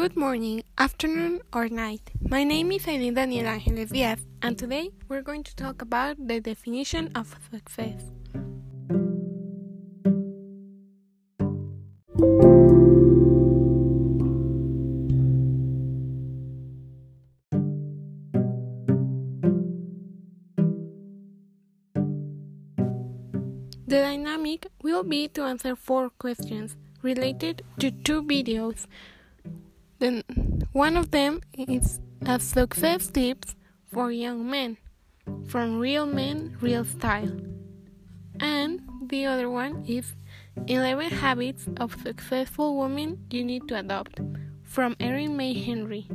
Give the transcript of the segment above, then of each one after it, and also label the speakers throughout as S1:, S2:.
S1: Good morning, afternoon, or night. My name is Aileen Daniel Angeles and today we're going to talk about the definition of success. The dynamic will be to answer four questions related to two videos then one of them is a success tips for young men from Real Men, Real Style. And the other one is 11 Habits of Successful Women You Need to Adopt from Erin May Henry.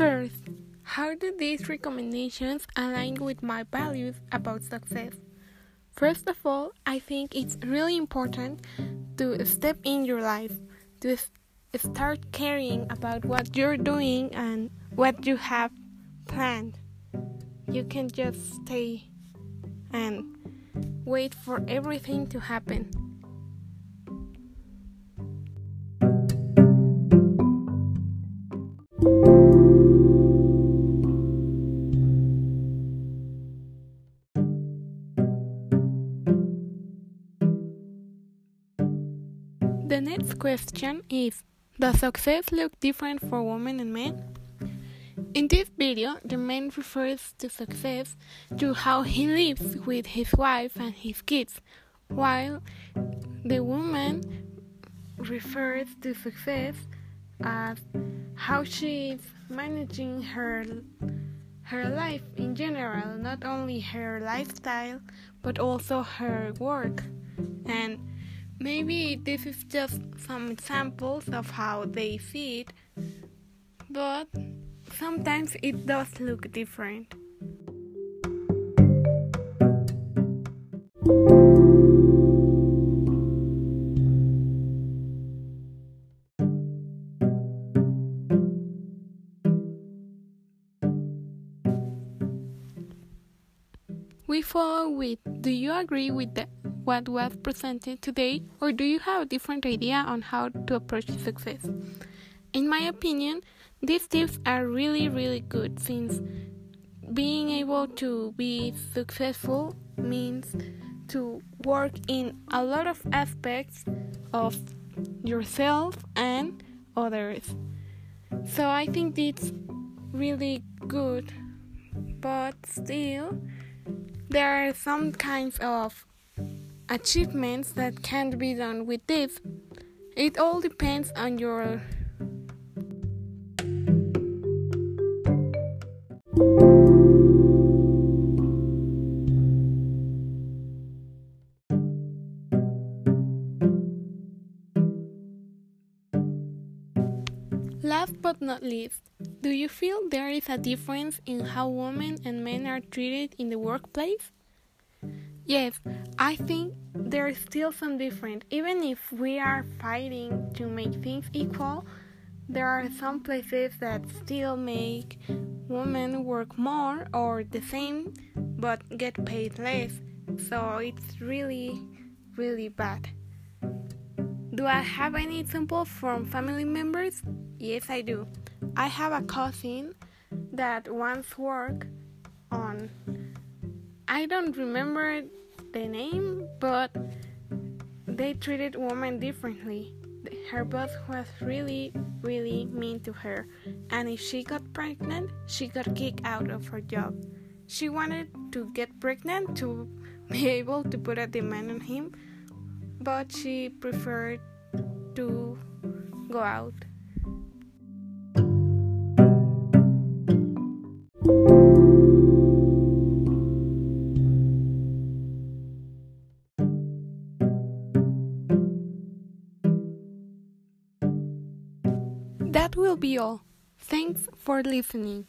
S1: First, how do these recommendations align with my values about success? First of all, I think it's really important to step in your life, to start caring about what you're doing and what you have planned. You can just stay and wait for everything to happen. The next question is Does success look different for women and men? In this video, the man refers to success to how he lives with his wife and his kids, while the woman refers to success as how she is managing her her life in general, not only her lifestyle but also her work. And Maybe this is just some examples of how they it, but sometimes it does look different. We follow with Do you agree with the what was presented today, or do you have a different idea on how to approach success? In my opinion, these tips are really, really good since being able to be successful means to work in a lot of aspects of yourself and others. So I think it's really good, but still, there are some kinds of achievements that can't be done with this. It all depends on your Last but not least, do you feel there is a difference in how women and men are treated in the workplace? Yes, I think there is still some difference. Even if we are fighting to make things equal, there are some places that still make women work more or the same but get paid less. So it's really, really bad. Do I have any examples from family members? Yes, I do. I have a cousin that once worked on I don't remember the name, but they treated women differently. Her boss was really, really mean to her, and if she got pregnant, she got kicked out of her job. She wanted to get pregnant to be able to put a demand on him, but she preferred to go out. That will be all. Thanks for listening.